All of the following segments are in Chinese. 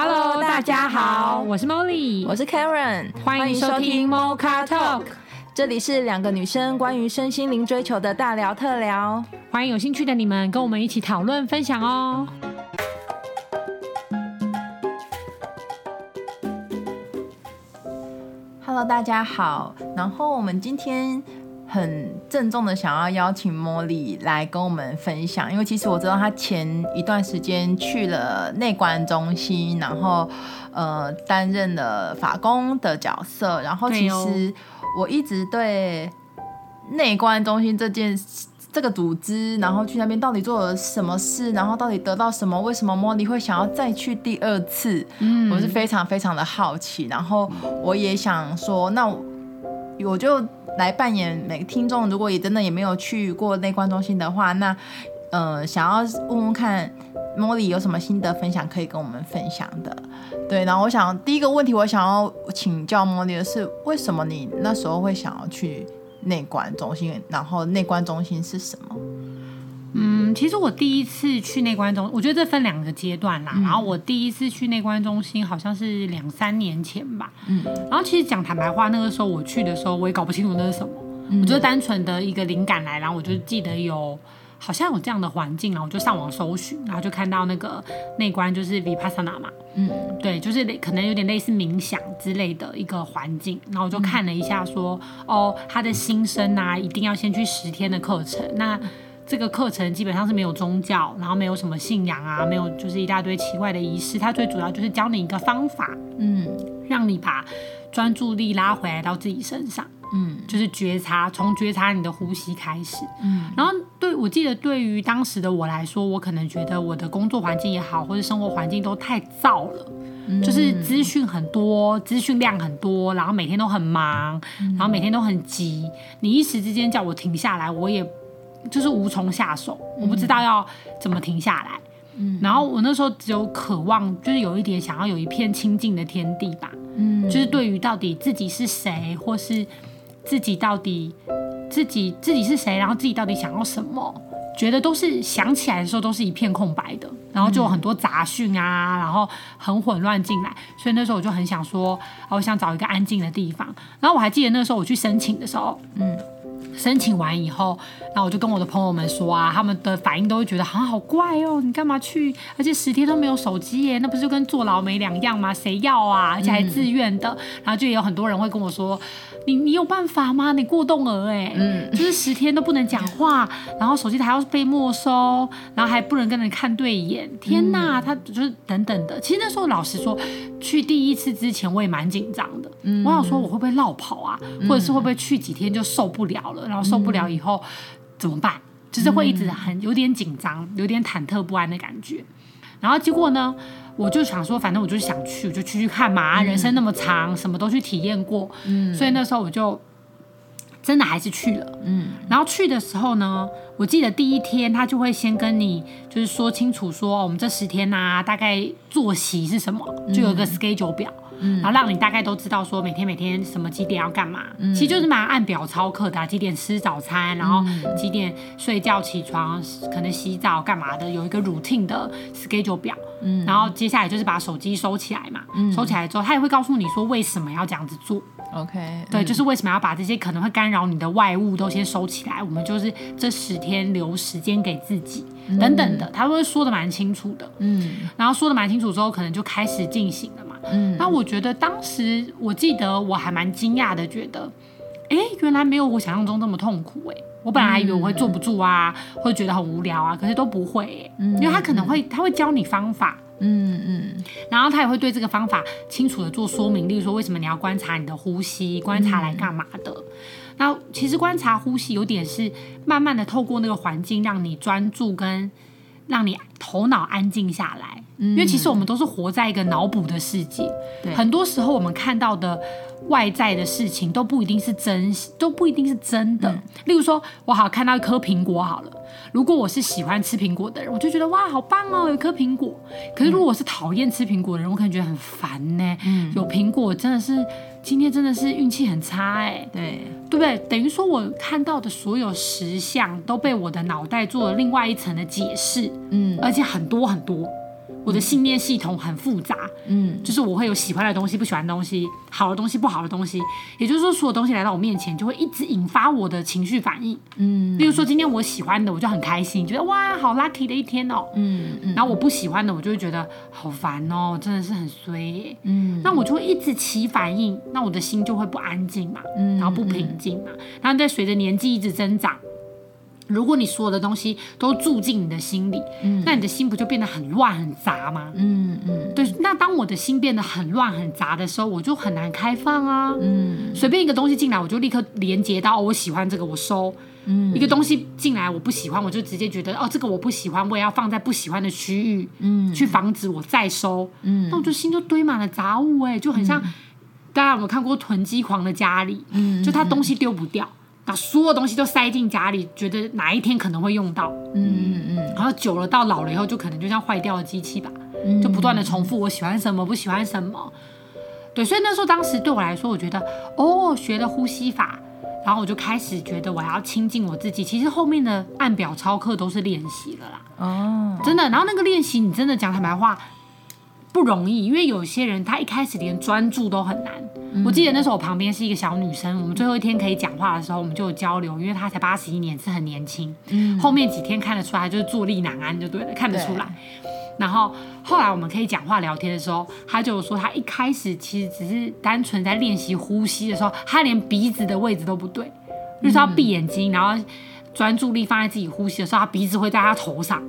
Hello，大家好，我是 Molly，我是 Karen，欢迎收听 Mocha Talk，这里是两个女生关于身心灵追求的大聊特聊，欢迎有兴趣的你们跟我们一起讨论分享哦。Hello，大家好，然后我们今天。很郑重的想要邀请茉莉来跟我们分享，因为其实我知道她前一段时间去了内观中心，然后呃担任了法工的角色，然后其实我一直对内观中心这件这个组织，然后去那边到底做了什么事，然后到底得到什么，为什么茉莉会想要再去第二次，嗯，我是非常非常的好奇，然后我也想说，那我就。来扮演每个听众，如果也真的也没有去过内观中心的话，那呃，想要问问看茉莉有什么心得分享可以跟我们分享的。对，然后我想第一个问题，我想要请教茉莉的是，为什么你那时候会想要去内观中心？然后内观中心是什么？嗯，其实我第一次去内观中，我觉得这分两个阶段啦。嗯、然后我第一次去内观中心好像是两三年前吧。嗯。然后其实讲坦白话，那个时候我去的时候，我也搞不清楚那是什么。嗯、我就单纯的一个灵感来，然后我就记得有好像有这样的环境，然后我就上网搜寻，然后就看到那个内观就是 Vipassana 嘛。嗯。对，就是可能有点类似冥想之类的一个环境，然后我就看了一下说，说哦，他的新生啊，一定要先去十天的课程。那这个课程基本上是没有宗教，然后没有什么信仰啊，没有就是一大堆奇怪的仪式。它最主要就是教你一个方法，嗯，让你把专注力拉回来到自己身上，嗯，就是觉察，从觉察你的呼吸开始，嗯。然后对我记得，对于当时的我来说，我可能觉得我的工作环境也好，或者生活环境都太燥了，嗯，就是资讯很多，资讯量很多，然后每天都很忙，然后每天都很急。你一时之间叫我停下来，我也。就是无从下手，我不知道要怎么停下来。嗯，然后我那时候只有渴望，就是有一点想要有一片清净的天地吧。嗯，就是对于到底自己是谁，或是自己到底自己自己是谁，然后自己到底想要什么，觉得都是想起来的时候都是一片空白的，然后就有很多杂讯啊，然后很混乱进来。所以那时候我就很想说，我想找一个安静的地方。然后我还记得那时候我去申请的时候，嗯。申请完以后，那我就跟我的朋友们说啊，他们的反应都会觉得好像好怪哦，你干嘛去？而且十天都没有手机耶，那不是就跟坐牢没两样吗？谁要啊？而且还自愿的。然后就有很多人会跟我说，你你有办法吗？你过动儿哎，嗯，就是十天都不能讲话，然后手机还要被没收，然后还不能跟人看对眼。天哪，他就是等等的。其实那时候老实说，去第一次之前我也蛮紧张的，嗯，我想说我会不会落跑啊，或者是会不会去几天就受不了了？然后受不了以后、嗯、怎么办？就是会一直很有点紧张，有点忐忑不安的感觉。然后结果呢，我就想说，反正我就是想去，我就去去看嘛。嗯、人生那么长，什么都去体验过。嗯，所以那时候我就真的还是去了。嗯，然后去的时候呢，我记得第一天他就会先跟你就是说清楚说，哦、我们这十天呐、啊，大概作息是什么，就有一个 schedule 表。嗯嗯，然后让你大概都知道说每天每天什么几点要干嘛，嗯、其实就是蛮按表操课的、啊，几点吃早餐，然后几点睡觉起床，可能洗澡干嘛的，有一个 routine 的 schedule 表。嗯，然后接下来就是把手机收起来嘛，嗯、收起来之后，他也会告诉你说为什么要这样子做。OK，对，就是为什么要把这些可能会干扰你的外物都先收起来，我们就是这十天留时间给自己、嗯、等等的，他会说的蛮清楚的。嗯，然后说的蛮清楚之后，可能就开始进行了嘛。嗯，那我觉得当时我记得我还蛮惊讶的，觉得，哎，原来没有我想象中这么痛苦哎。我本来还以为我会坐不住啊，嗯、会觉得很无聊啊，可是都不会，嗯，因为他可能会他会教你方法，嗯嗯，然后他也会对这个方法清楚的做说明，例如说为什么你要观察你的呼吸，观察来干嘛的。嗯、那其实观察呼吸有点是慢慢的透过那个环境让你专注跟让你头脑安静下来。因为其实我们都是活在一个脑补的世界，对很多时候我们看到的外在的事情都不一定是真，都不一定是真的。嗯、例如说，我好看到一颗苹果好了，如果我是喜欢吃苹果的人，我就觉得哇，好棒哦，有一颗苹果。可是如果我是讨厌吃苹果的人，我可能觉得很烦呢。嗯、有苹果真的是今天真的是运气很差哎，对对不对？等于说我看到的所有实相都被我的脑袋做了另外一层的解释，嗯，而且很多很多。我的信念系统很复杂，嗯，就是我会有喜欢的东西、不喜欢的东西、好的东西、不好的东西，也就是说，所有东西来到我面前，就会一直引发我的情绪反应，嗯，例如说今天我喜欢的，我就很开心，觉得哇，好 lucky 的一天哦，嗯嗯，然后我不喜欢的，我就会觉得好烦哦，真的是很衰耶，嗯，那我就会一直起反应，那我的心就会不安静嘛，嗯，然后不平静嘛，然后再随着年纪一直增长。如果你所有的东西都住进你的心里，嗯，那你的心不就变得很乱很杂吗？嗯嗯，对。那当我的心变得很乱很杂的时候，我就很难开放啊。嗯，随便一个东西进来，我就立刻连接到我喜欢这个，我收。嗯，一个东西进来我不喜欢，我就直接觉得哦，这个我不喜欢，我也要放在不喜欢的区域，嗯，去防止我再收。嗯，那我就心就堆满了杂物，哎，就很像大家有没有看过囤积狂的家里？嗯，就他东西丢不掉。把所有东西都塞进家里，觉得哪一天可能会用到，嗯嗯。嗯，然后久了到老了以后，就可能就像坏掉的机器吧，嗯、就不断的重复我喜欢什么，不喜欢什么，对，所以那时候当时对我来说，我觉得哦，学了呼吸法，然后我就开始觉得我要亲近我自己。其实后面的按表操课都是练习了啦，哦，真的。然后那个练习，你真的讲坦白话不容易，因为有些人他一开始连专注都很难。我记得那时候我旁边是一个小女生，我们最后一天可以讲话的时候，我们就有交流，因为她才八十一年，是很年轻。嗯，后面几天看得出来就是坐立难安，就对了，看得出来。然后后来我们可以讲话聊天的时候，她就说她一开始其实只是单纯在练习呼吸的时候，她连鼻子的位置都不对，就是要闭眼睛，然后专注力放在自己呼吸的时候，她鼻子会在她头上。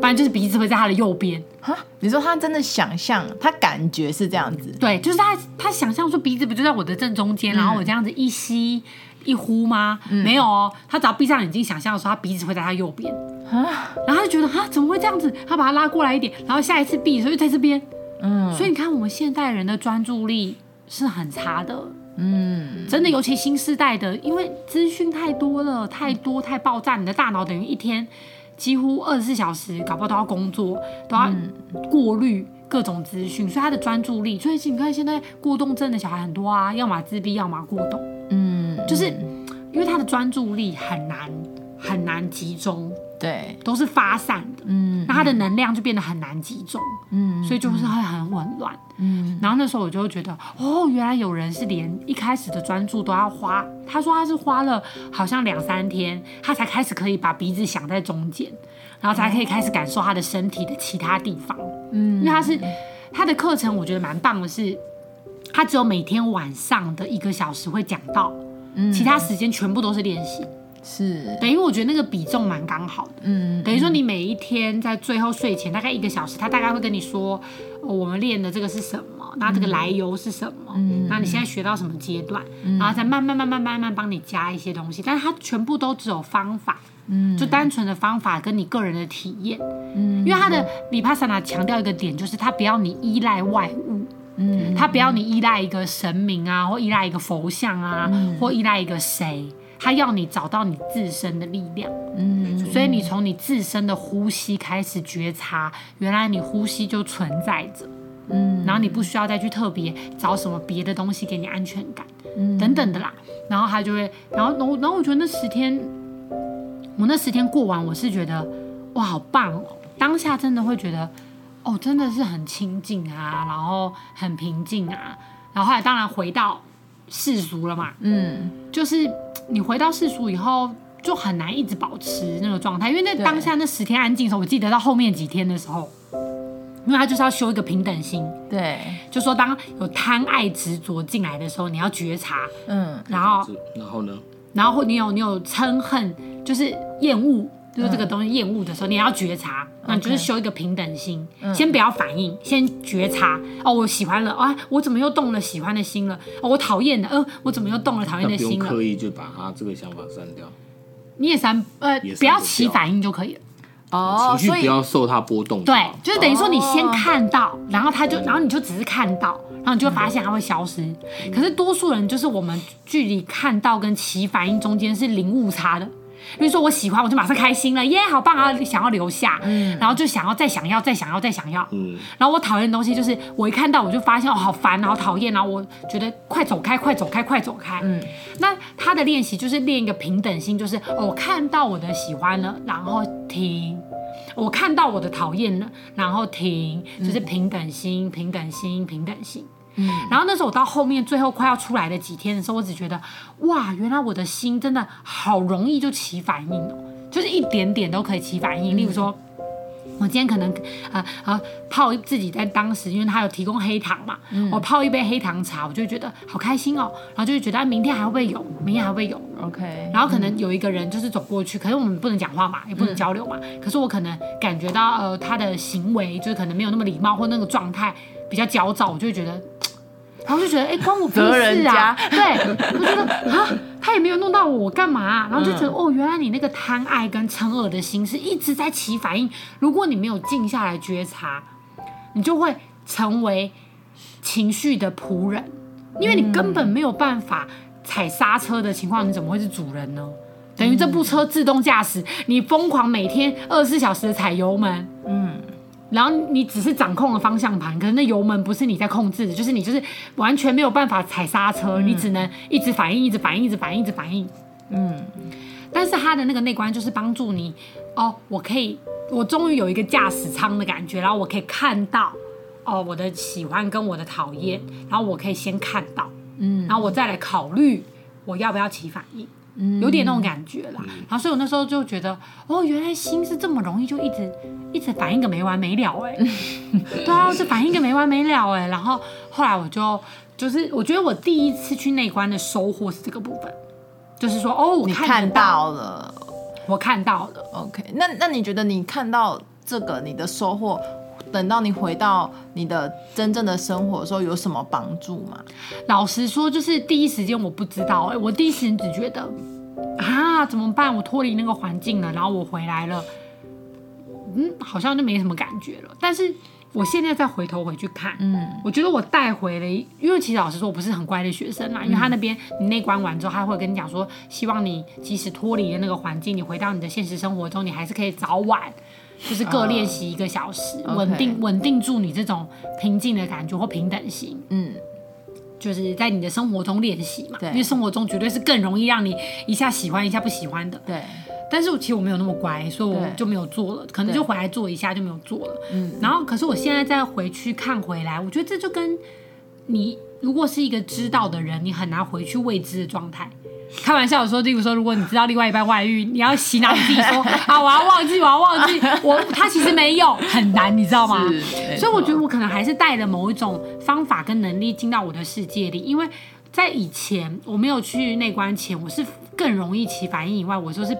不然就是鼻子会在他的右边。哈，你说他真的想象，他感觉是这样子。对，就是他他想象说鼻子不就在我的正中间，嗯、然后我这样子一吸一呼吗？嗯、没有哦，他只要闭上眼睛想象的时候，他鼻子会在他右边。啊，然后他就觉得啊，怎么会这样子？他把他拉过来一点，然后下一次闭的时候又在这边。嗯，所以你看，我们现代人的专注力是很差的。嗯，真的，尤其新时代的，因为资讯太多了，太多太爆炸，你的大脑等于一天。几乎二十四小时，搞不好都要工作，都要过滤各种资讯，所以他的专注力，所以你看现在过动症的小孩很多啊，要么自闭，要么过动，嗯，就是因为他的专注力很难很难集中。对，都是发散的，嗯，那他的能量就变得很难集中，嗯，所以就是会很紊乱，嗯，然后那时候我就会觉得，哦，原来有人是连一开始的专注都要花，他说他是花了好像两三天，他才开始可以把鼻子想在中间，然后才可以开始感受他的身体的其他地方，嗯，因为他是他的课程，我觉得蛮棒的是，他只有每天晚上的一个小时会讲到，嗯，其他时间全部都是练习。是，等于我觉得那个比重蛮刚好的，嗯，等于说你每一天在最后睡前大概一个小时，他大概会跟你说，哦，我们练的这个是什么，那这个来由是什么，嗯，那你现在学到什么阶段，嗯，然后再慢慢慢慢慢慢帮你加一些东西，但是它全部都只有方法，嗯，就单纯的方法跟你个人的体验，嗯，因为他的维帕萨纳强调一个点，就是他不要你依赖外物，嗯，他不要你依赖一个神明啊，或依赖一个佛像啊，嗯，或依赖一个谁。他要你找到你自身的力量，嗯，所以你从你自身的呼吸开始觉察，原来你呼吸就存在着，嗯，然后你不需要再去特别找什么别的东西给你安全感，嗯，等等的啦，然后他就会，然后然后然后我觉得那十天，我那十天过完，我是觉得哇，好棒哦，当下真的会觉得，哦，真的是很清静啊，然后很平静啊，然后后来当然回到世俗了嘛，嗯，就是。你回到世俗以后，就很难一直保持那个状态，因为那当下那十天安静的时候，我记得到后面几天的时候，因为他就是要修一个平等心，对，就说当有贪爱执着进来的时候，你要觉察，嗯，然后，然后呢？然后你有你有嗔恨，就是厌恶。就是这个东西厌恶的时候，你要觉察，那你就是修一个平等心，先不要反应，先觉察。哦，我喜欢了，啊，我怎么又动了喜欢的心了？哦，我讨厌的，嗯，我怎么又动了讨厌的心了？刻意就把他这个想法删掉。你也删，呃，不要起反应就可以了。哦，情绪不要受它波动。对，就是等于说你先看到，然后他就，然后你就只是看到，然后你就发现它会消失。可是多数人就是我们距离看到跟起反应中间是零误差的。比如说我喜欢，我就马上开心了，耶，好棒啊！想要留下，嗯，然后就想要再想要，再想要，再想要，嗯。然后我讨厌的东西就是，我一看到我就发现哦，好烦，好讨厌，然后我觉得快走开，快走开，快走开。嗯。那他的练习就是练一个平等心，就是我看到我的喜欢了，然后停，我看到我的讨厌了，然后停，就是平等心，平等心，平等心。嗯，然后那时候我到后面最后快要出来的几天的时候，我只觉得哇，原来我的心真的好容易就起反应哦，就是一点点都可以起反应。例如说，我今天可能啊啊泡自己在当时，因为他有提供黑糖嘛，我泡一杯黑糖茶，我就觉得好开心哦，然后就会觉得明天还会不会有，明天还会不会有，OK。然后可能有一个人就是走过去，可是我们不能讲话嘛，也不能交流嘛，可是我可能感觉到呃他的行为就是可能没有那么礼貌，或那个状态比较焦躁，我就会觉得。然后就觉得，哎，关我屁事啊！对，我觉得啊，他也没有弄到我，我干嘛啊？然后就觉得，哦，原来你那个贪爱跟嗔恶的心是一直在起反应。如果你没有静下来觉察，你就会成为情绪的仆人，因为你根本没有办法踩刹车的情况，你怎么会是主人呢？等于这部车自动驾驶，你疯狂每天二十四小时的踩油门，嗯。然后你只是掌控了方向盘，可是那油门不是你在控制的，就是你就是完全没有办法踩刹车，嗯、你只能一直反应，一直反应，一直反应，一直反应。嗯，但是它的那个内观就是帮助你，哦，我可以，我终于有一个驾驶舱的感觉，然后我可以看到，哦，我的喜欢跟我的讨厌，然后我可以先看到，嗯，然后我再来考虑我要不要起反应。有点那种感觉啦，然后所以我那时候就觉得，哦，原来心是这么容易就一直一直反应个没完没了哎，对啊，是反应个没完没了哎，然后后来我就就是我觉得我第一次去内观的收获是这个部分，就是说哦，我看，看到了，我看到了，OK，那那你觉得你看到这个你的收获？等到你回到你的真正的生活的时候，有什么帮助吗？老实说，就是第一时间我不知道、欸，我第一时间只觉得啊，怎么办？我脱离那个环境了，然后我回来了，嗯，好像就没什么感觉了。但是我现在再回头回去看，嗯，我觉得我带回了，因为其实老实说，我不是很乖的学生嘛，因为他那边你内观完之后，他会跟你讲说，希望你即使脱离了那个环境，你回到你的现实生活中，你还是可以早晚。就是各练习一个小时，稳、uh, 定稳定住你这种平静的感觉或平等心。嗯，就是在你的生活中练习嘛。对，因为生活中绝对是更容易让你一下喜欢一下不喜欢的。对。但是我其实我没有那么乖，所以我就没有做了，可能就回来做一下就没有做了。嗯。然后，可是我现在再回去看回来，我觉得这就跟你如果是一个知道的人，你很难回去未知的状态。开玩笑说，例如说，如果你知道另外一半外遇，你要洗脑自己说 啊，我要忘记，我要忘记，我他其实没有，很难，你知道吗？所以我觉得我可能还是带着某一种方法跟能力进到我的世界里，因为在以前我没有去内观前，我是更容易起反应以外，我就是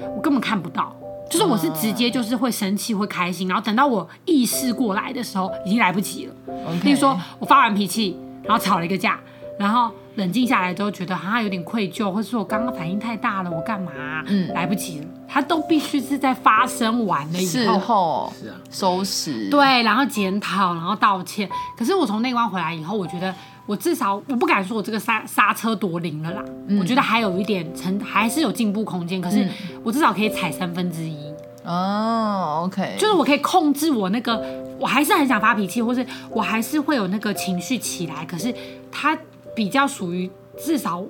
我根本看不到，就是我是直接就是会生气会开心，然后等到我意识过来的时候，已经来不及了。例如说我发完脾气，然后吵了一个架，然后。冷静下来之后，觉得好像有点愧疚，或者说我刚刚反应太大了，我干嘛、啊？嗯，来不及了。他都必须是在发生完了以后，后是啊，收拾对，然后检讨，然后道歉。可是我从内观回来以后，我觉得我至少我不敢说我这个刹刹车多灵了啦、嗯。我觉得还有一点成，还是有进步空间。可是我至少可以踩三分之一哦。OK，就是我可以控制我那个，我还是很想发脾气，或是我还是会有那个情绪起来。可是他。比较属于至少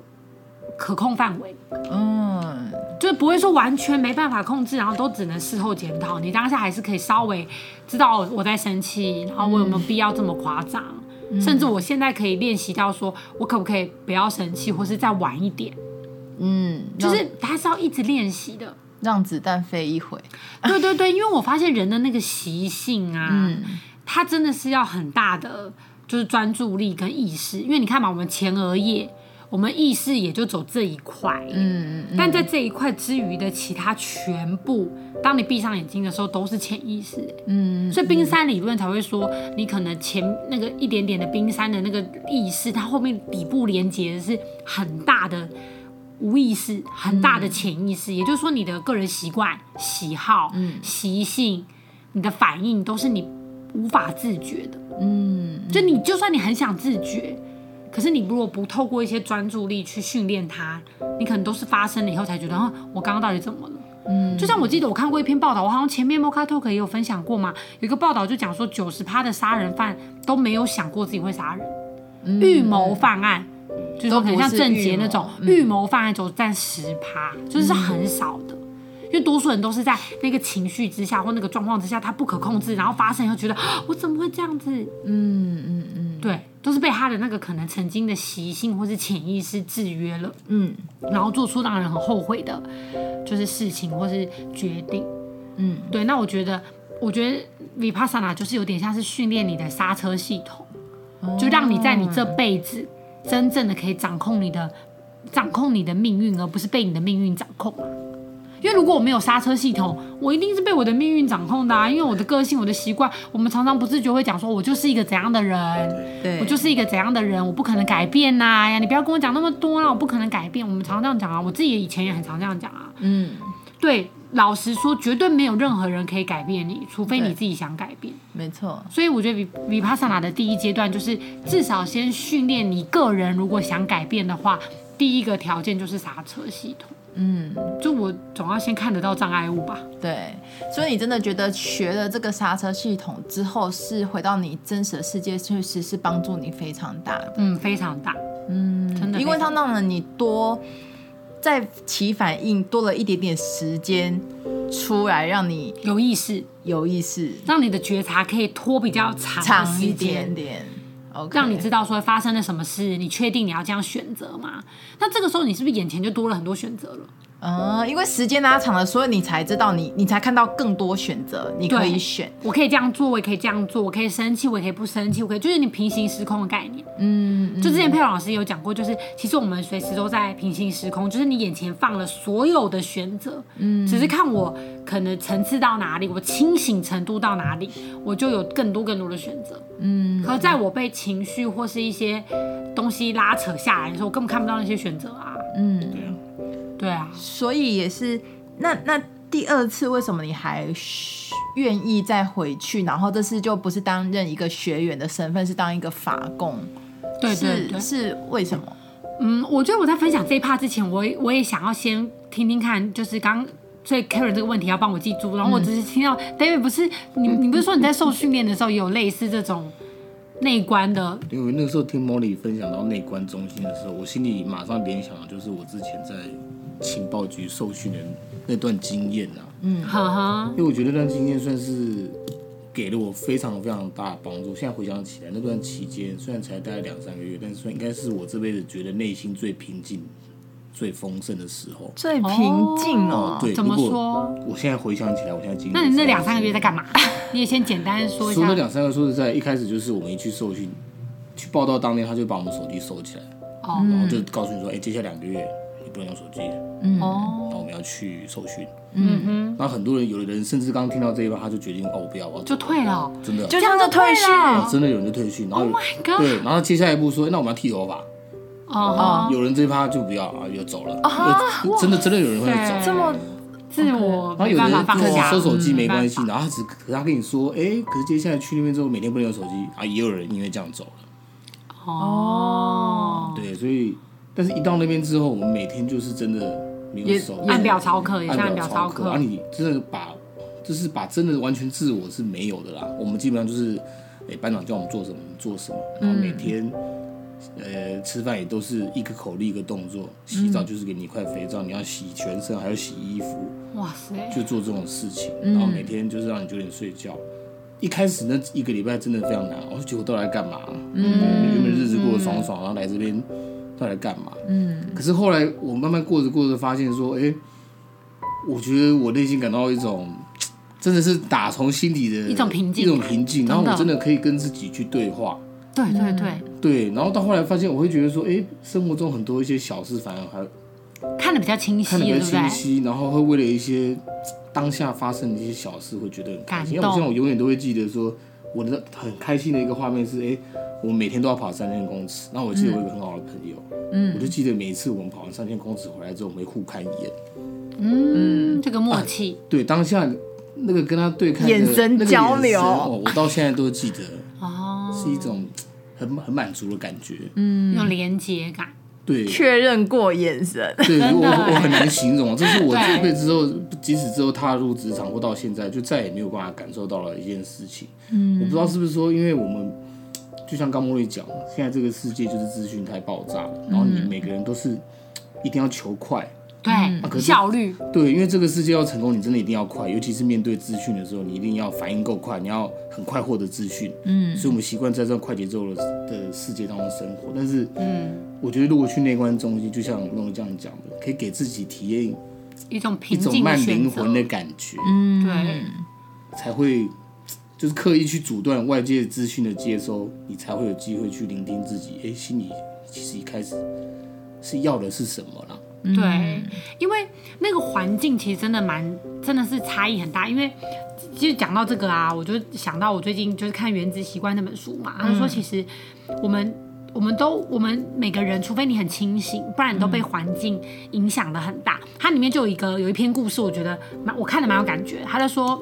可控范围，嗯，就不会说完全没办法控制，然后都只能事后检讨。你当下还是可以稍微知道我在生气，然后我有没有必要这么夸张，嗯，甚至我现在可以练习到说，我可不可以不要生气，或是再晚一点，嗯，就是它是要一直练习的，让子弹飞一回。对对对，因为我发现人的那个习性啊，嗯，他真的是要很大的。就是专注力跟意识，因为你看嘛，我们前额叶，我们意识也就走这一块，嗯，嗯，但在这一块之余的其他全部，当你闭上眼睛的时候，都是潜意识，嗯，所以冰山理论才会说，你可能前那个一点点的冰山的那个意识，它后面底部连接的是很大的无意识，很大的潜意识，嗯，也就是说，你的个人习惯、喜好、嗯，习性，你的反应都是你无法自觉的。嗯，就你就算你很想自觉，可是你如果不透过一些专注力去训练它，你可能都是发生了以后才觉得，啊，我刚刚到底怎么了？嗯，就像我记得我看过一篇报道，我好像前面 Mocha Talk 也有分享过嘛，有一个报道就讲说，九十趴的杀人犯都没有想过自己会杀人，预谋犯案，就是说很像郑杰那种预谋犯案，就占十趴，就是很少的。因因为多数人都是在那个情绪之下或那个状况之下，他不可控制，然后发生以后觉得我怎么会这样子？嗯嗯嗯，对，都是被他的那个可能曾经的习性或是潜意识制约了，嗯，然后做出让人很后悔的，就是事情或是决定，嗯，对。那我觉得，我觉得 Vipassana 就是有点像是训练你的刹车系统，就让你在你这辈子真正的可以掌控你的。掌控你的命运，而不是被你的命运掌控。因为如果我没有刹车系统，我一定是被我的命运掌控的啊！因为我的个性、我的习惯，我们常常不自觉会讲说，我就是一个怎样的人，对，我就是一个怎样的人，我不可能改变呐！呀，你不要跟我讲那么多啦，我不可能改变。我们常常这样讲啊，我自己以前也很常这样讲啊。嗯，对，老实说，绝对没有任何人可以改变你，除非你自己想改变。没错。所以我觉得 Vipassana 的第一阶段就是至少先训练你个人，如果想改变的话。第一个条件就是刹车系统，嗯，就我总要先看得到障碍物吧。对，所以你真的觉得学了这个刹车系统之后，是回到你真实的世界，确实是帮助你非常大的。嗯，非常大，嗯，真的，因为它让了你多在起反应，多了一点点时间出来，让你有意识，有意识，让你的觉察可以拖比较长长一点点。让你知道说发生了什么事，你确定你要这样选择吗？那这个时候你是不是眼前就多了很多选择了？嗯，因为时间拉长了，所以你才知道你，你才看到更多选择，你可以选。我可以这样做，我也可以这样做，我可以生气，我也可以不生气，我可以就是你平行时空的概念。嗯，嗯，就之前佩蓉老师有讲过，就是其实我们随时都在平行时空，就是你眼前放了所有的选择，嗯，只是看我可能层次到哪里，我清醒程度到哪里，我就有更多更多的选择。嗯，可在我被情绪或是一些东西拉扯下来的时候，我根本看不到那些选择啊。嗯，对啊。对啊，所以也是那那第二次为什么你还愿意再回去？然后这次就不是担任一个学员的身份，是当一个法供。对对对，是，是为什么？嗯，我觉得我在分享这一 part 之前，我我也想要先听听看，就是刚所以 Karen 这个问题要帮我记住。然后我只是听到、嗯、David 不是你，你不是说你在受训练的时候也有类似这种内观的？因为那个时候听 Molly 分享到内观中心的时候，我心里马上联想的就是我之前在。情报局受训的那段经验啊，嗯，哈哈，因为我觉得那段经验算是给了我非常非常大的帮助。现在回想起来，那段期间虽然才待了两三个月，但是算应该是我这辈子觉得内心最平静、最丰盛的时候。最平静哦，对，怎么说？我现在回想起来，我现在经历。那你那两三个月在干嘛？你也先简单说一下。说那两三个月，说实在，一开始就是我们一去受训，去报道当天，他就把我们手机收起来，哦，然后就告诉你说，哎，接下来两个月。不能用手机，嗯，然后我们要去受训，嗯。哼，那很多人，有的人甚至刚听到这一趴，他就决定哦，我不要，我要就退了，真的，就这样就退训，真的有人就退训，然后，对，然后接下来一步说，那我们要剃头发，哦，有人这一趴就不要啊，又走了，真的真的有人会走，这么自我，然后有人就收手机没关系，然后他只可是他跟你说，哎，可是接下来去那边之后，每天不能用手机。啊，也有人因为这样走了，哦，对，所以。但是，一到那边之后，我们每天就是真的没有手，按表操课，也按表操课。而你真的把，就是把真的完全自我是没有的啦。我们基本上就是，哎，班长叫我们做什么做什么，然后每天，呃，吃饭也都是一个口令一个动作，洗澡就是给你一块肥皂，你要洗全身，还要洗衣服。哇塞！就做这种事情，然后每天就是让你九点睡觉。一开始那一个礼拜真的非常难，我说结果都来干嘛？嗯，原本日子过得爽爽，然后来这边。到底来干嘛？嗯，可是后来我慢慢过着过着，发现说，哎、欸，我觉得我内心感到一种，真的是打从心底的一种平静，一种平静。然后我真的可以跟自己去对话。对对对对。然后到后来发现，我会觉得说，哎、欸，生活中很多一些小事，反而还看得比较清晰，看得比较清晰。然后会为了一些当下发生的一些小事，会觉得很开心。因为我像我永远都会记得说，我的很开心的一个画面是，哎、欸。我每天都要跑三千公尺，然后我记得我有一个很好的朋友，嗯，我就记得每一次我们跑完三千公尺回来之后，我们会互看一眼，嗯，这个默契，对，当下那个跟他对看眼神交流，哦，我到现在都记得，哦，是一种很很满足的感觉，嗯，有连接感，对，确认过眼神，对，我我很难形容，这是我这辈子之后，即使之后踏入职场或到现在，就再也没有办法感受到了一件事情，嗯，我不知道是不是说，因为我们。就像刚茉莉讲，现在这个世界就是资讯太爆炸了，然后你每个人都是一定要求快，对，啊效率，对，因为这个世界要成功，你真的一定要快，尤其是面对资讯的时候，你一定要反应够快，你要很快获得资讯。嗯，所以我们习惯在这种快节奏的的世界当中生活。但是，嗯，我觉得如果去内观中心，就像诺这样讲的，可以给自己体验一种平静一种慢灵魂的感觉。嗯，对，才会就是刻意去阻断外界资讯的接收，你才会有机会去聆听自己。哎，心里其实一开始是要的是什么啦？对，因为那个环境其实真的蛮，真的是差异很大。因为其实讲到这个啊，我就想到我最近就是看《原子习惯》那本书嘛，他说其实我们我们都我们每个人，除非你很清醒，不然你都被环境影响的很大。它里面就有一个有一篇故事，我觉得蛮我看的蛮有感觉。他就说。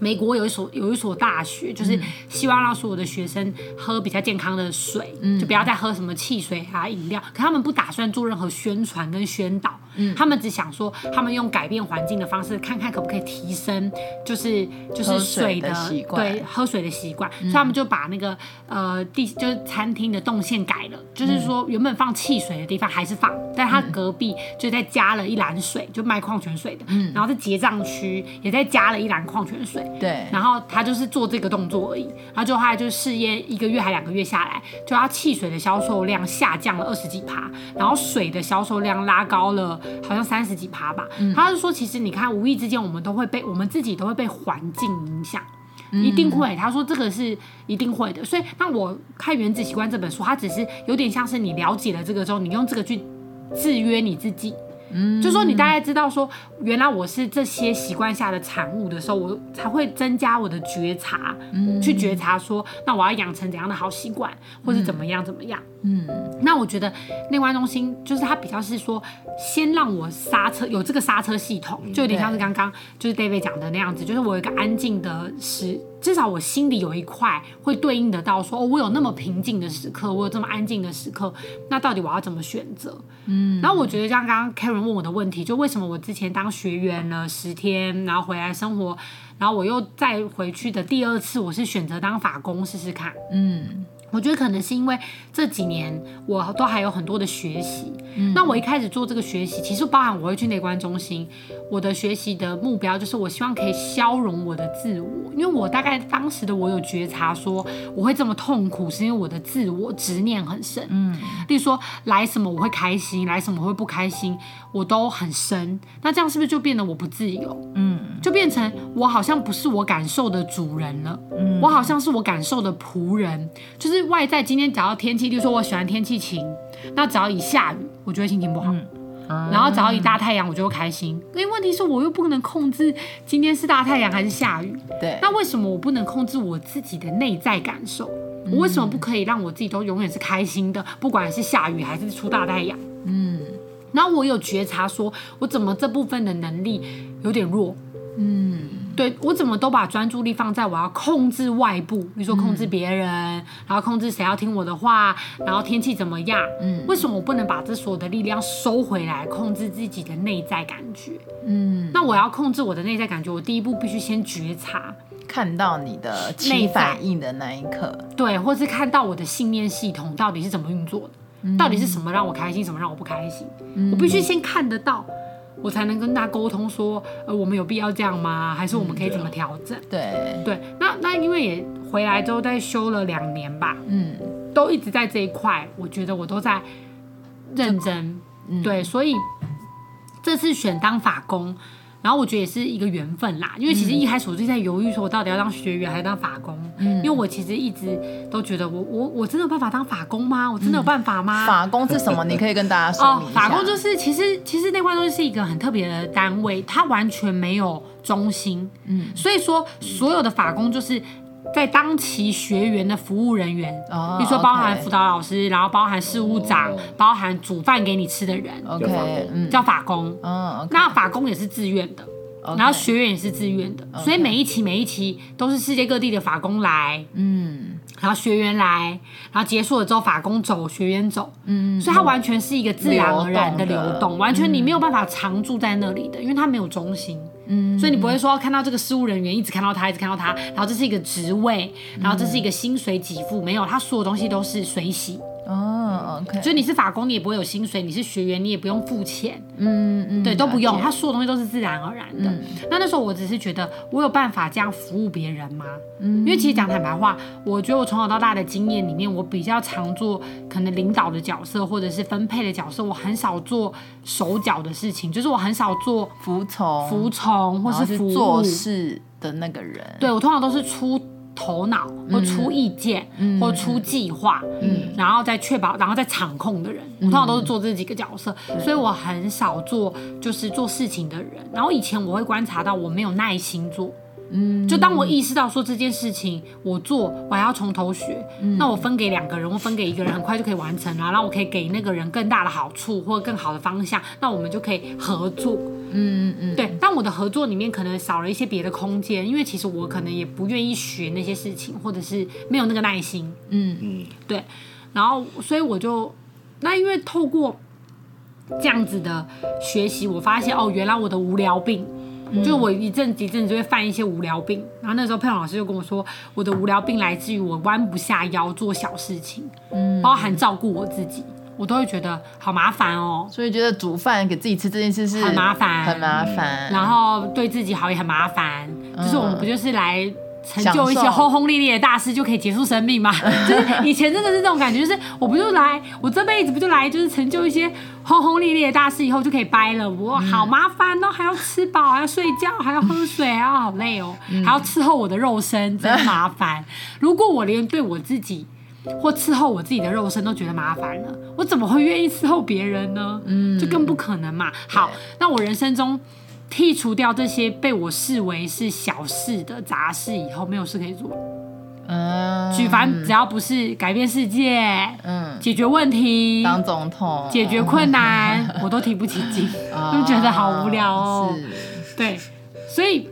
美国有一所有一所大学，就是希望让所有的学生喝比较健康的水，嗯、就不要再喝什么汽水啊饮料。可他们不打算做任何宣传跟宣导，嗯、他们只想说，他们用改变环境的方式，看看可不可以提升，就是就是水的，习惯，对喝水的习惯。嗯、所以他们就把那个呃地就是餐厅的动线改了，就是说原本放汽水的地方还是放，但他隔壁就再加了一篮水，就卖矿泉水的，嗯、然后在结账区也再加了一篮矿泉水。对，然后他就是做这个动作而已，然后就后来就试验一个月还两个月下来，就他汽水的销售量下降了二十几趴，然后水的销售量拉高了，好像三十几趴吧。嗯、他就说，其实你看，无意之间我们都会被我们自己都会被环境影响，一定会。他说这个是一定会的。所以，那我看《原子习惯》这本书，它只是有点像是你了解了这个之后，你用这个去制约你自己。嗯，就说你大概知道说，原来我是这些习惯下的产物的时候，我才会增加我的觉察，嗯，去觉察说，那我要养成怎样的好习惯，或是怎么样怎么样，嗯，那我觉得内观中心就是它比较是说，先让我刹车，有这个刹车系统，就有点像是刚刚就是 David 讲的那样子，就是我有一个安静的时。至少我心里有一块会对应得到说，说哦，我有那么平静的时刻，我有这么安静的时刻，那到底我要怎么选择？嗯，然后我觉得像刚刚 Karen 问我的问题，就为什么我之前当学员了十天，然后回来生活，然后我又再回去的第二次，我是选择当法工试试看。嗯。我觉得可能是因为这几年我都还有很多的学习，嗯、那我一开始做这个学习，其实包含我会去内观中心，我的学习的目标就是我希望可以消融我的自我，因为我大概当时的我有觉察说我会这么痛苦，是因为我的自我执念很深，嗯，例如说来什么我会开心，来什么我会不开心，我都很深，那这样是不是就变得我不自由？嗯，就变成我好像不是我感受的主人了，嗯，我好像是我感受的仆人，就是。外在今天只要天气，例如说我喜欢天气晴，那只要一下雨，我就会心情不好。然后只要一大太阳，我就会开心。因为问题是我又不能控制今天是大太阳还是下雨。对。那为什么我不能控制我自己的内在感受？嗯、我为什么不可以让我自己都永远是开心的？不管是下雨还是出大太阳。嗯。然后我有觉察说，我怎么这部分的能力有点弱。嗯。对，我怎么都把专注力放在我要控制外部，比如说控制别人，嗯、然后控制谁要听我的话，然后天气怎么样？嗯，为什么我不能把这所有的力量收回来，控制自己的内在感觉？嗯，那我要控制我的内在感觉，我第一步必须先觉察，看到你的内反应的那一刻，对，或是看到我的信念系统到底是怎么运作的，嗯、到底是什么让我开心，什么让我不开心？嗯、我必须先看得到。我才能跟他沟通说，呃，我们有必要这样吗？还是我们可以怎么调整？嗯、对对，那那因为也回来之后再修了两年吧，嗯，都一直在这一块，我觉得我都在认真，嗯、对，所以这次选当法工。然后我觉得也是一个缘分啦，因为其实一开始我就在犹豫，说我到底要当学员还是当法工。嗯，因为我其实一直都觉得我我我真的有办法当法工吗？我真的有办法吗？嗯、法工是什么？你可以跟大家说明一下。哦，法工就是其实其实那块东西是一个很特别的单位，它完全没有中心。嗯，所以说所有的法工就是。在当期学员的服务人员，比如说包含辅导老师，然后包含事务长，包含煮饭给你吃的人，OK，叫法工。那法工也是自愿的，然后学员也是自愿的，所以每一期每一期都是世界各地的法工来，嗯，然后学员来，然后结束了之后法工走，学员走，嗯，所以它完全是一个自然而然的流动，完全你没有办法常住在那里的，因为它没有中心。嗯，所以你不会说看到这个事务人员一直看到他，一直看到他，然后这是一个职位，然后这是一个薪水给付，没有，他所有东西都是随喜。哦，OK，就你是法工，你也不会有薪水；你是学员，你也不用付钱。嗯嗯，对，都不用，他所有东西都是自然而然的。嗯那那时候我只是觉得，我有办法这样服务别人吗？嗯因为其实讲坦白话，我觉得我从小到大的经验里面，我比较常做可能领导的角色，或者是分配的角色，我很少做手脚的事情，就是我很少做服从服从或是服务做事的那个人。对我通常都是出头脑或出意见、或出计划，嗯，然后再确保，然后再场控的人，我通常都是做这几个角色，所以我很少做就是做事情的人。然后以前我会观察到我没有耐心做。嗯，就当我意识到说这件事情我做，我还要从头学，那我分给两个人或分给一个人，很快就可以完成了，然后我可以给那个人更大的好处或更好的方向，那我们就可以合作。嗯嗯对，但我的合作里面可能少了一些别的空间，因为其实我可能也不愿意学那些事情，或者是没有那个耐心。嗯嗯，对，然后所以我就那因为透过这样子的学习，我发现哦，原来我的无聊病。就我一阵一阵子就会犯一些无聊病，然后那时候佩蓉老师就跟我说，我的无聊病来自于我弯不下腰做小事情，嗯，包含照顾我自己，我都会觉得好麻烦哦，所以觉得煮饭给自己吃这件事是很麻烦，很麻烦。然后对自己好也很麻烦，就是我们不就是来成就一些轰轰烈烈的大事就可以结束生命吗？就是以前真的是这种感觉，就是我不就来，我这辈子不就来，就是成就一些轰轰烈烈的大事以后就可以掰了，我好麻烦哦，还要吃饱，还要睡觉，还要喝水，还要好累哦，还要伺候我的肉身，真麻烦。如果我连对我自己或伺候我自己的肉身都觉得麻烦了，我怎么会愿意伺候别人呢？嗯，就更不可能嘛。好，那我人生中。剔除掉这些被我视为是小事的杂事以后，没有事可以做。嗯，举凡只要不是改变世界、嗯，解决问题、当总统、解决困难，我都提不起劲，就觉得好无聊哦。是，对，所以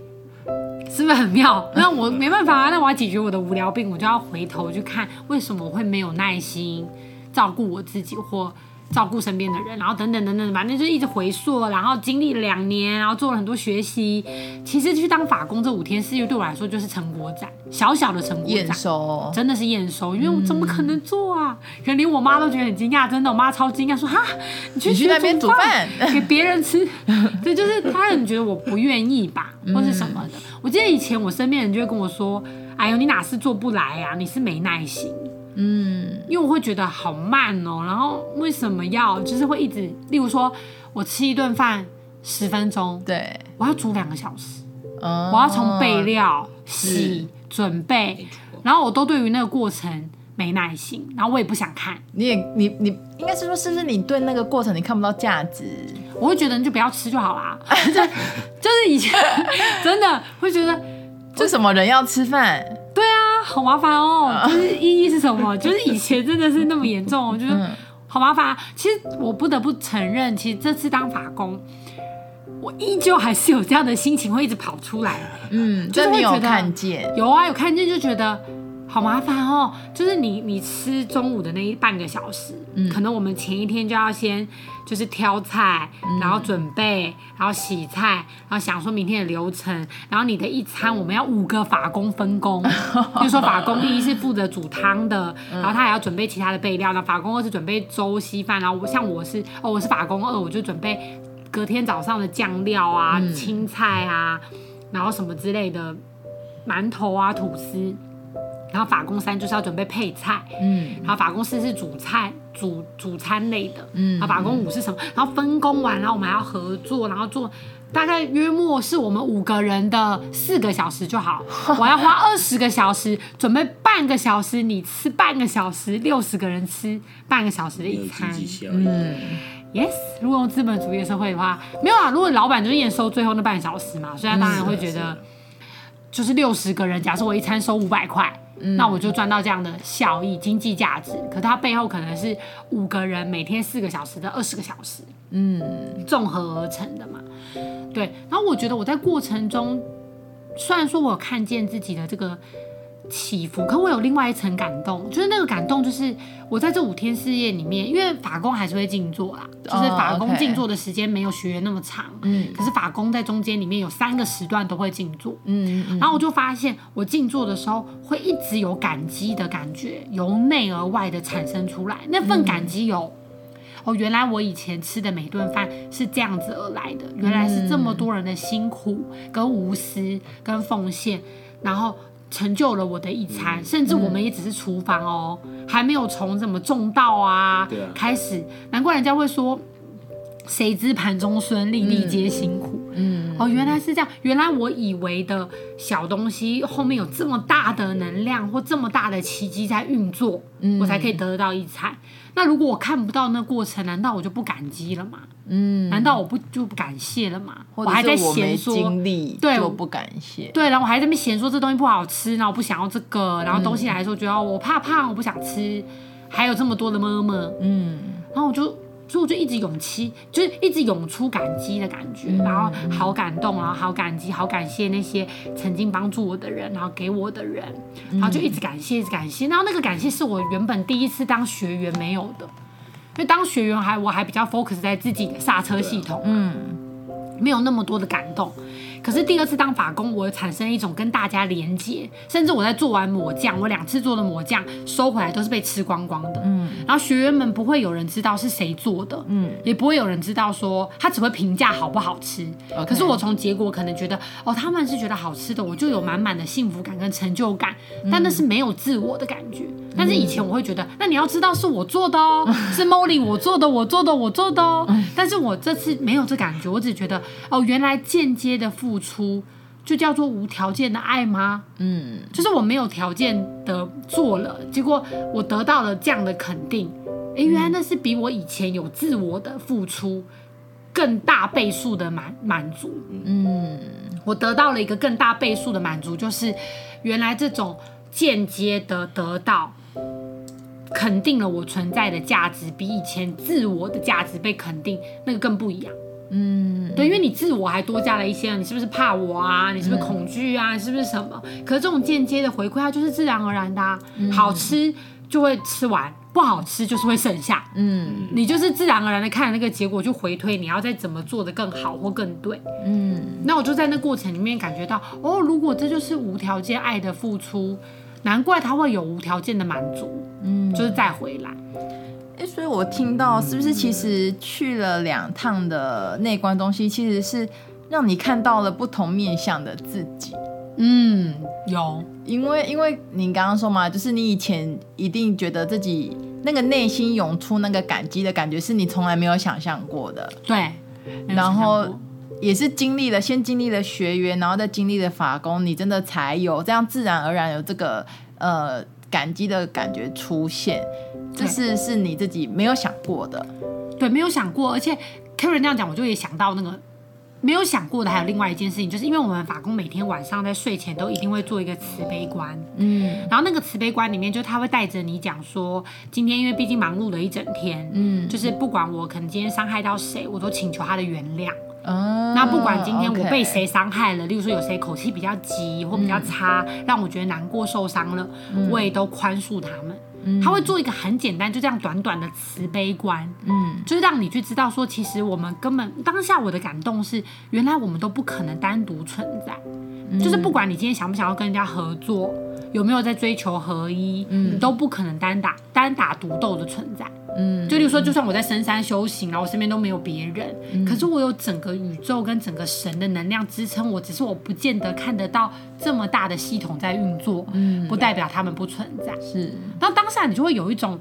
是不是很妙？那我没办法啊，那我要解决我的无聊病，我就要回头去看为什么我会没有耐心照顾我自己或。照顾身边的人，然后等等等等，反正就一直回溯，然后经历两年，然后做了很多学习。其实去当法工这五天四夜对我来说就是成果展，小小的成果展，验收，真的是验收，因为我怎么可能做啊？嗯、可能连我妈都觉得很惊讶，真的，我妈超惊讶，说哈，你去，你去那边煮饭 给别人吃，对，就是她很觉得我不愿意吧，或是什么的。嗯、我记得以前我身边人就会跟我说，哎呦，你哪是做不来啊？你是没耐心。嗯，因为我会觉得好慢哦，然后为什么要？就是会一直，例如说我吃一顿饭十分钟，对，我要煮两个小时，哦、我要从备料、洗、准备，然后我都对于那个过程没耐心，然后我也不想看。你也你你应该是说，是不是你对那个过程你看不到价值？我会觉得你就不要吃就好啦，就就是以前真的会觉得，为什么人要吃饭？对啊，好麻烦哦。就是意义是什么？就是以前真的是那么严重，我觉得好麻烦啊。其实我不得不承认，其实这次当法工，我依旧还是有这样的心情会一直跑出来。嗯，就是会觉得有看见，有啊，有看见就觉得好麻烦哦。就是你你吃中午的那一半个小时，嗯，可能我们前一天就要先就是挑菜，然后准备，然后洗菜，然后想说明天的流程，然后你的一餐我们要五个法工分工，比如说法工一是负责煮汤的，然后他还要准备其他的备料，那法工二是准备粥稀饭，然后我像我是哦我是法工二，我就准备隔天早上的酱料啊、青菜啊，然后什么之类的馒头啊、吐司。然后法工三就是要准备配菜，嗯，然后法工四是主菜、主主餐类的，嗯，然后法工五是什么？然后分工完，然后我们还要合作，然后做大概约莫是我们五个人的四个小时就好。我要花二十个小时准备半个小时，你吃半个小时，六十个人吃半个小时的一餐。嗯，yes。如果用资本主义的社会的话，没有啊。如果老板就是验收最后那半小时嘛，所以他当然会觉得，就是六十个人，假设我一餐收五百块。嗯、那我就赚到这样的效益、经济价值。可它背后可能是五个人每天四个小时的二十个小时，嗯，综合而成的嘛。对。然后我觉得我在过程中，虽然说我有看见自己的这个起伏，可我有另外一层感动，就是那个感动，就是我在这五天四夜里面，因为法工还是会静坐啦，就是法工静坐的时间没有学员那么长，嗯、oh, 可是法工在中间里面有三个时段都会静坐，嗯，然后我就发现我静坐的时候会一直有感激的感觉，由内而外的产生出来，那份感激有，哦，原来我以前吃的每顿饭是这样子而来的，原来是这么多人的辛苦跟无私跟奉献，然后。成就了我的一餐，甚至我们也只是厨房哦，嗯、还没有从什么种稻啊，啊。开始，难怪人家会说，谁知盘中餐，粒粒皆辛苦。嗯，哦，原来是这样，原来我以为的小东西后面有这么大的能量或这么大的奇迹在运作，嗯，我才可以得到一餐。那如果我看不到那过程，难道我就不感激了吗？嗯，难道我不就不感谢了吗？或者我还在嫌说，对，就不感谢。对，然后我还在那边嫌说这东西不好吃，然后我不想要这个，然后东西来说觉得我怕胖，我不想吃，还有这么多的么么，嗯，然后我就。所以我就一直涌起，就是一直涌出感激的感觉，然后好感动，然后好感激，好感谢那些曾经帮助我的人，然后给我的人，然后就一直感谢，一直感谢。然后那个感谢是我原本第一次当学员没有的，因为当学员还我还比较 focus 在自己的刹车系统，嗯，没有那么多的感动。可是第二次当法工，我产生一种跟大家连接，甚至我在做完抹酱，我两次做的抹酱收回来都是被吃光光的。嗯，然后学员们不会有人知道是谁做的，嗯，也不会有人知道说他只会评价好不好吃。可是我从结果可能觉得，哦，他们是觉得好吃的，我就有满满的幸福感跟成就感，但那是没有自我的感觉。嗯，但是以前我会觉得，那你要知道是我做的哦，是 Molly 我做的，我做的，我做的哦。但是我这次没有这感觉，我只觉得，哦，原来间接的付。付出就叫做无条件的爱吗？嗯，就是我没有条件的做了，结果我得到了这样的肯定。哎，原来那是比我以前有自我的付出更大倍数的满满足。嗯，我得到了一个更大倍数的满足，就是原来这种间接的得到肯定了我存在的价值，比以前自我的价值被肯定那个更不一样。嗯，对，因为你自我还多加了一些，你是不是怕我啊？你是不是恐惧啊？你是不是什么？可是这种间接的回馈，它就是自然而然的啊。好吃就会吃完，不好吃就是会剩下。嗯，你就是自然而然的看那个结果，就回推你要再怎么做的更好或更对。嗯，那我就在那过程里面感觉到，哦，如果这就是无条件爱的付出，难怪他会有无条件的满足。嗯，就是再回来。哎，所以我听到是不是其实去了两趟的内观东西，其实是让你看到了不同面向的自己。嗯，有，因为因为你刚刚说嘛，就是你以前一定觉得自己那个内心涌出那个感激的感觉，是你从来没有想象过的。对，然后也是经历了，先经历了学员，然后再经历了法工，你真的才有这样自然而然有这个呃。感激的感觉出现，这是是你自己没有想过的，对，没有想过。而且 Karen 这样讲，我就也想到那个没有想过的，还有另外一件事情，就是因为我们法工每天晚上在睡前都一定会做一个慈悲观，嗯，然后那个慈悲观里面，就他会带着你讲说，今天因为毕竟忙碌了一整天，嗯，就是不管我可能今天伤害到谁，我都请求他的原谅。嗯，那不管今天我被谁伤害了，例如说有谁口气比较急或比较差，让我觉得难过受伤了，我也都宽恕他们。他会做一个很简单，就这样短短的慈悲观，嗯，就是让你去知道说，其实我们根本当下我的感动是，原来我们都不可能单独存在，就是不管你今天想不想要跟人家合作，有没有在追求合一，你都不可能单打单打独斗的存在。嗯，就例如说，就算我在深山修行，然后我身边都没有别人，嗯，可是我有整个宇宙跟整个神的能量支撑我，只是我不见得看得到这么大的系统在运作，嗯，不代表他们不存在。是，然后当下你就会有一种，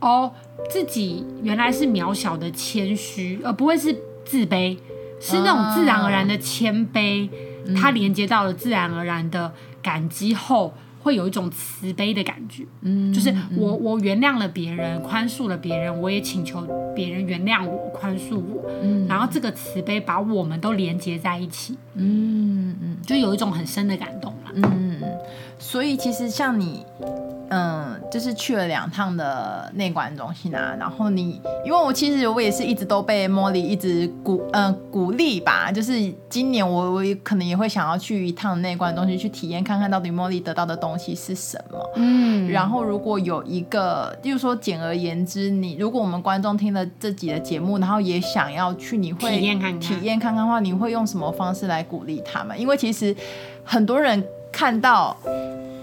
哦，自己原来是渺小的谦虚，而不会是自卑，是那种自然而然的谦卑，啊，它连接到了自然而然的感激后。会有一种慈悲的感觉，嗯，就是我我原谅了别人，宽恕了别人，我也请求别人原谅我，宽恕我，嗯，然后这个慈悲把我们都连接在一起，嗯嗯，就有一种很深的感动了，嗯，所以其实像你嗯，就是去了两趟的内观中心啊，然后你，因为我其实我也是一直都被 Molly 一直鼓，嗯、呃，鼓励吧，就是今年我我也可能也会想要去一趟内观中心去体验看看到底 Molly 得到的东西是什么，嗯，然后如果有一个，就是说简而言之，你如果我们观众听了这集的节目，然后也想要去，你会体验看看，体验看看的话，你会用什么方式来鼓励他们？因为其实很多人看到。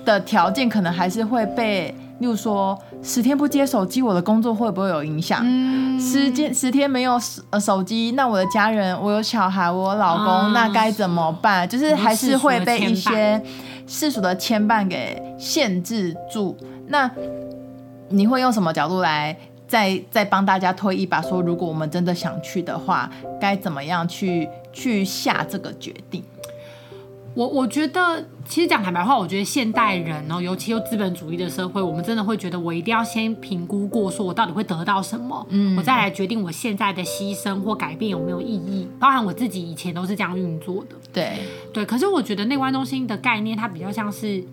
的条件可能还是会被，例如说十天不接手机，我的工作会不会有影响？嗯，十天十天没有手呃手机，那我的家人，我有小孩，我有老公，啊、那该怎么办？就是还是会被一些世俗的牵绊给限制住。那你会用什么角度来再再帮大家推一把？说如果我们真的想去的话，该怎么样去去下这个决定？我我觉得，其实讲坦白话，我觉得现代人哦，尤其有资本主义的社会，我们真的会觉得，我一定要先评估过，说我到底会得到什么，嗯，我再来决定我现在的牺牲或改变有没有意义。包含我自己以前都是这样运作的，对对。可是我觉得内观中心的概念，它比较像是，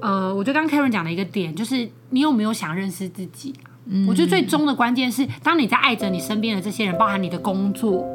呃，我觉得刚刚 Karen 讲的一个点，就是你有没有想认识自己？嗯，我觉得最终的关键是，当你在爱着你身边的这些人，包含你的工作。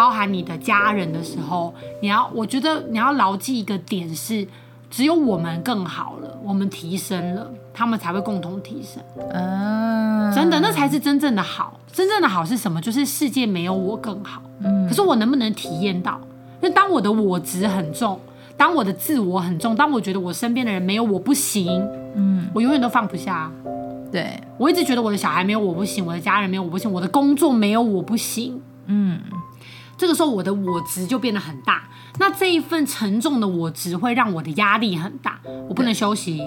包含你的家人的时候，你要，我觉得你要牢记一个点是，只有我们更好了，我们提升了，他们才会共同提升。嗯，真的，那才是真正的好。真正的好是什么？就是世界没有我更好。嗯，可是我能不能体验到？因为当我的我值很重，当我的自我很重，当我觉得我身边的人没有我不行，嗯，我永远都放不下。对，我一直觉得我的小孩没有我不行，我的家人没有我不行，我的工作没有我不行。嗯。这个时候，我的我值就变得很大。那这一份沉重的我值会让我的压力很大。我不能休息，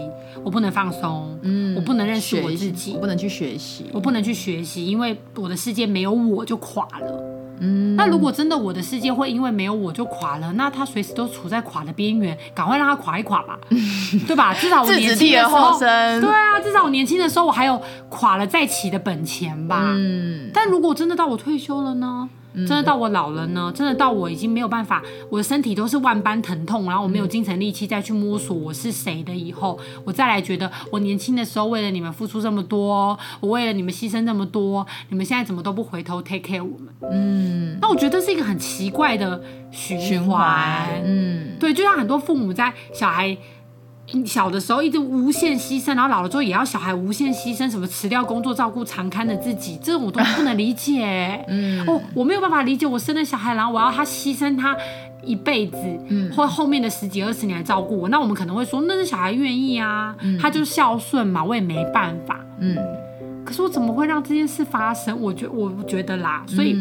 我不能放松，嗯，我不能认识我自己，我不能去学习，我不能去学习，因为我的世界没有我就垮了。嗯，那如果真的我的世界会因为没有我就垮了，那他随时都处在垮的边缘，赶快让他垮一垮吧，对吧？至少我年轻的时候，对啊，至少我年轻的时候我还有垮了再起的本钱吧。嗯，但如果真的到我退休了呢？真的到我老了呢？真的到我已经没有办法，我的身体都是万般疼痛，然后我没有精神力气再去摸索我是谁的以后，我再来觉得我年轻的时候为了你们付出这么多，我为了你们牺牲这么多，你们现在怎么都不回头 take care 我们？嗯，那我觉得是一个很奇怪的循环。嗯，对，就像很多父母在小孩。小的时候一直无限牺牲，然后老了之后也要小孩无限牺牲，什么辞掉工作照顾常看的自己，这种我都不能理解。嗯，哦，我没有办法理解，我生了小孩，然后我要他牺牲他一辈子，嗯，或后面的十几二十年来照顾我。那我们可能会说，那是小孩愿意啊，嗯，他就孝顺嘛，我也没办法。嗯，可是我怎么会让这件事发生？我觉我觉得啦，所以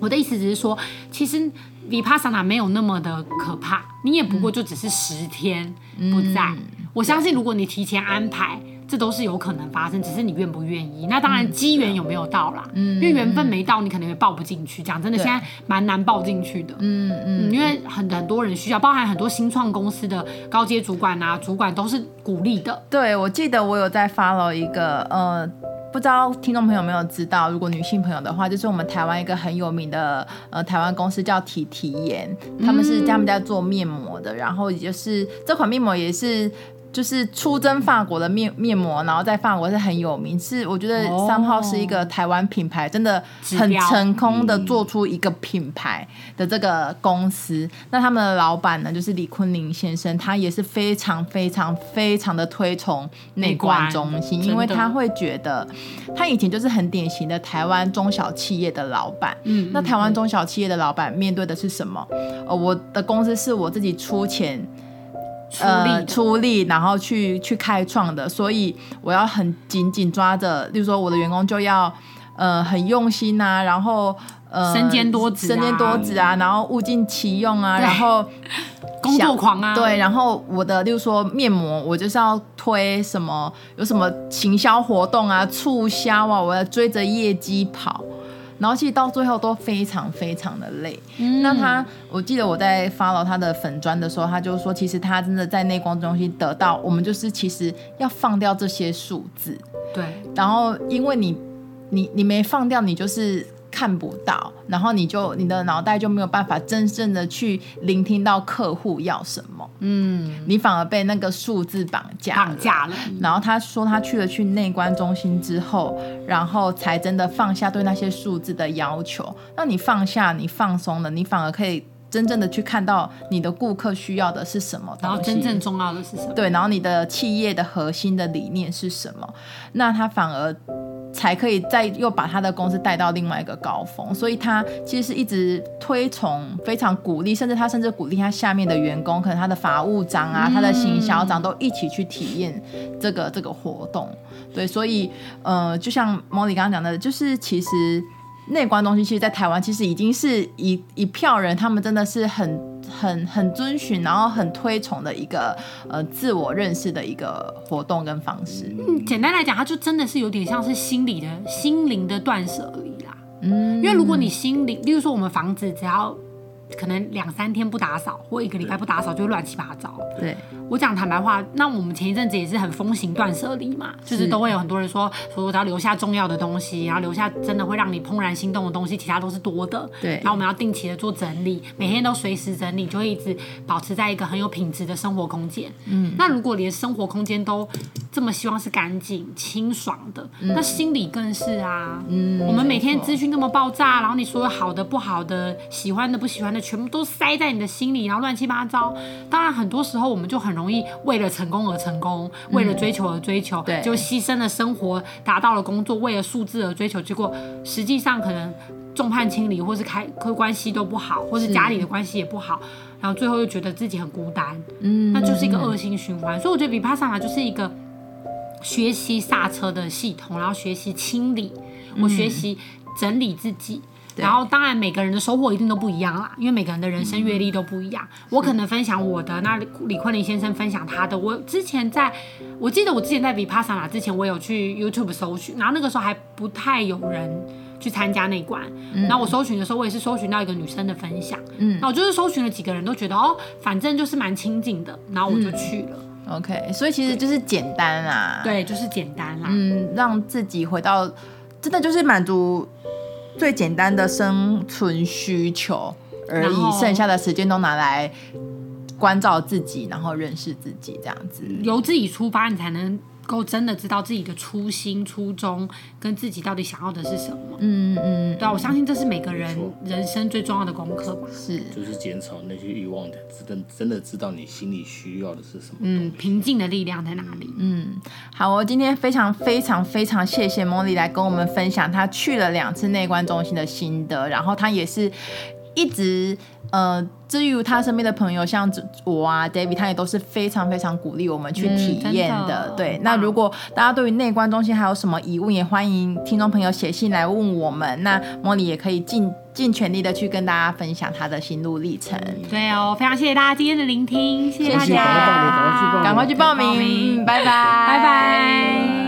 我的意思只是说，其实。Vipassana 没有那么的可怕，你也不过就只是十天不在。嗯、我相信，如果你提前安排，这都是有可能发生，只是你愿不愿意。那当然，机缘有没有到啦？嗯，因为缘分没到，你可能也报不进去。讲真的，现在蛮难报进去的。嗯嗯，因为很很多人需要，包含很多新创公司的高阶主管啊，主管都是鼓励的。对，我记得我有在 follow 一个呃。不知道听众朋友有没有知道，如果女性朋友的话，就是我们台湾一个很有名的呃台湾公司叫提提颜，他们是他们在做面膜的，然后也就是这款面膜也是。就是出征法国的面面膜，然后在法国是很有名。是我觉得三号是一个台湾品牌，真的很成功的做出一个品牌的这个公司。嗯、那他们的老板呢，就是李坤林先生，他也是非常非常非常的推崇内观中心，因为他会觉得他以前就是很典型的台湾中小企业的老板。嗯，那台湾中小企业的老板面对的是什么？呃，我的公司是我自己出钱。呃，出力，然后去去开创的，所以我要很紧紧抓着，例如说我的员工就要呃很用心啊，然后呃身兼多职，身兼多职啊，然后物尽其用啊，然后 工作狂啊，对，然后我的例如说面膜，我就是要推什么，有什么行销活动啊，促销啊，我要追着业绩跑。然后其实到最后都非常非常的累。嗯、那他，我记得我在 follow 他的粉砖的时候，他就说，其实他真的在内观中心得到，我们就是其实要放掉这些数字。对。然后因为你，你，你没放掉，你就是看不到，然后你就你的脑袋就没有办法真正的去聆听到客户要什么，嗯，你反而被那个数字绑架绑架了。然后他说他去了去内观中心之后，然后才真的放下对那些数字的要求。那你放下，你放松了，你反而可以。真正的去看到你的顾客需要的是什么，然后真正重要的是什么？对，然后你的企业的核心的理念是什么？那他反而才可以再又把他的公司带到另外一个高峰。所以他其实是一直推崇、非常鼓励，甚至他甚至鼓励他下面的员工，可能他的法务长啊、他的行销长都一起去体验这个这个活动。对，所以呃，就像 Molly 刚刚讲的，就是其实。内观东西其实，在台湾其实已经是一一票人，他们真的是很很很遵循，然后很推崇的一个呃自我认识的一个活动跟方式。嗯，简单来讲，它就真的是有点像是心理的心灵的断舍离啦。嗯，因为如果你心灵，例如说我们房子只要。可能两三天不打扫，或一个礼拜不打扫，就会乱七八糟。对，我讲坦白话，那我们前一阵子也是很风行断舍离嘛，就是都会有很多人说，说我只要留下重要的东西，然后留下真的会让你怦然心动的东西，其他都是多的。对，然后我们要定期的做整理，每天都随时整理，就会一直保持在一个很有品质的生活空间。嗯，那如果连生活空间都这么希望是干净清爽的，嗯，那心里更是啊。嗯，我们每天资讯那么爆炸，然后你所有好的不好的，喜欢的不喜欢的。全部都塞在你的心里，然后乱七八糟。当然，很多时候我们就很容易为了成功而成功，嗯、为了追求而追求，对，就牺牲了生活，达到了工作，为了数字而追求。结果实际上可能众叛亲离，或是开客关系都不好，或是家里的关系也不好，然后最后又觉得自己很孤单，嗯，那就是一个恶性循环。所以我觉得 Vipassana 就是一个学习刹车的系统，然后学习清理，我学习整理自己。然后，当然每个人的收获一定都不一样啦，因为每个人的人生阅历都不一样。嗯、我可能分享我的，那李坤林先生分享他的。我之前在，我记得我之前在 Vipassana 之前，我有去 YouTube 搜寻，然后那个时候还不太有人去参加内观。嗯、然后我搜寻的时候，我也是搜寻到一个女生的分享。嗯，那我就是搜寻了几个人都觉得哦，反正就是蛮亲近的，然后我就去了。嗯、OK，所以其实就是简单啦，对，就是简单啦。嗯，让自己回到真的就是满足。最简单的生存需求而已，剩下的时间都拿来关照自己，然后认识自己，这样子。由自己出发，你才能够真的知道自己的初心、初衷跟自己到底想要的是什么。嗯嗯嗯，对啊，我相信这是每个人人生最重要的功课吧。是，就是减少那些欲望的，真真的知道你心里需要的是什么。嗯，平静的力量在哪里？嗯，好，我今天非常非常非常谢谢 Molly 来跟我们分享她去了两次内观中心的心得，然后她也是。一直呃，至于他身边的朋友，像我啊，David，他也都是非常非常鼓励我们去体验的。嗯、对，那如果大家对于内观中心还有什么疑问，也欢迎听众朋友写信来问我们。那 Molly 也可以尽尽全力的去跟大家分享他的心路历程。对哦，非常谢谢大家今天的聆听，谢谢大家，赶快去报名，拜拜，拜拜。